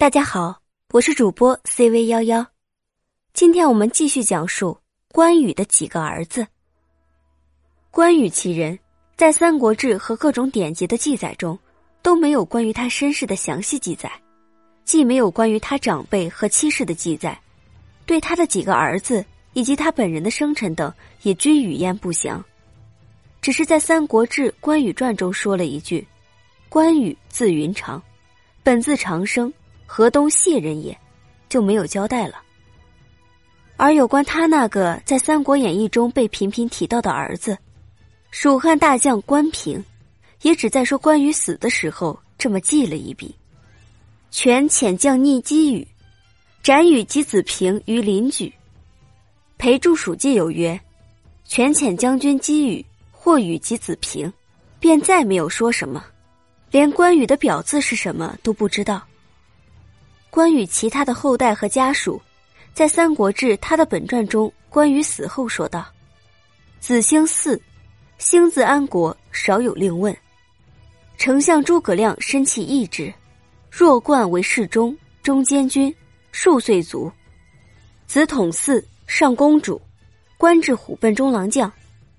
大家好，我是主播 CV 幺幺，今天我们继续讲述关羽的几个儿子。关羽其人，在《三国志》和各种典籍的记载中都没有关于他身世的详细记载，既没有关于他长辈和妻室的记载，对他的几个儿子以及他本人的生辰等也均语焉不详，只是在《三国志·关羽传》中说了一句：“关羽字云长，本字长生。”河东谢人也，就没有交代了。而有关他那个在《三国演义》中被频频提到的儿子，蜀汉大将关平，也只在说关羽死的时候这么记了一笔：权遣将逆击羽，斩羽及子平于邻居。裴注蜀记有曰：权遣将军击羽，或羽及子平，便再没有说什么，连关羽的表字是什么都不知道。关羽其他的后代和家属，在《三国志》他的本传中，关羽死后说道：“子兴嗣，兴自安国，少有令问。丞相诸葛亮身弃义之，若冠为侍中、中监军，数岁卒。子统嗣，上公主，官至虎贲中郎将，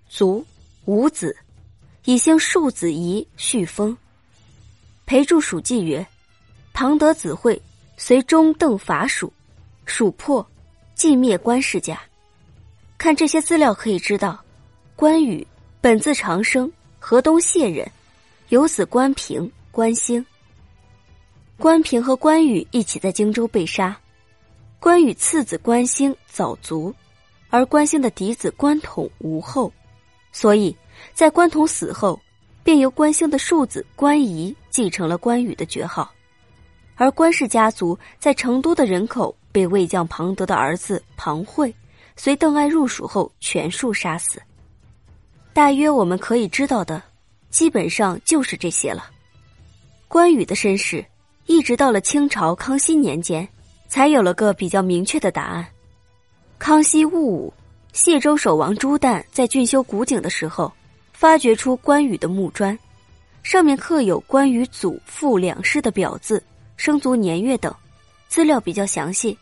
卒，无子。以兴庶子仪续封。”裴注蜀记曰：“唐德子惠。”随中邓伐蜀，蜀破，尽灭关世家。看这些资料可以知道，关羽本字长生，河东谢人，有子关平、关兴。关平和关羽一起在荆州被杀，关羽次子关兴早卒，而关兴的嫡子关统无后，所以在关统死后，便由关兴的庶子关仪继承了关羽的爵号。而关氏家族在成都的人口被魏将庞德的儿子庞会随邓艾入蜀后全数杀死。大约我们可以知道的，基本上就是这些了。关羽的身世，一直到了清朝康熙年间，才有了个比较明确的答案。康熙戊午，谢州守王朱旦在竣修古井的时候，发掘出关羽的木砖，上面刻有关羽祖父两世的表字。生卒年月等，资料比较详细，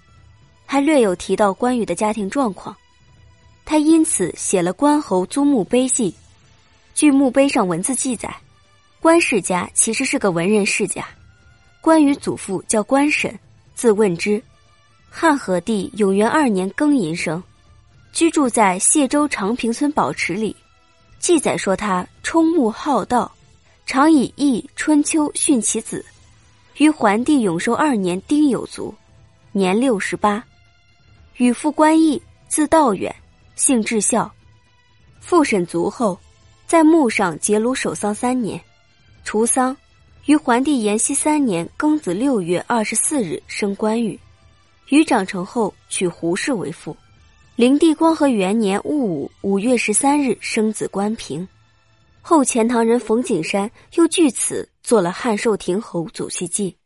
还略有提到关羽的家庭状况。他因此写了《关侯租墓碑记》。据墓碑上文字记载，关世家其实是个文人世家。关羽祖父叫关审，字问之，汉和帝永元二年庚寅生，居住在谢州长平村宝池里。记载说他充目好道，常以易春秋训其子。于桓帝永寿二年丁酉卒，年六十八。与父关义，字道远，姓至孝。父审卒后，在墓上结庐守丧三年。除丧，于桓帝延熙三年庚子六月二十四日生关羽。于长成后，娶胡氏为妇。灵帝光和元年戊午五月十三日生子关平。后钱塘人冯景山又据此做了汉寿亭侯祖系记。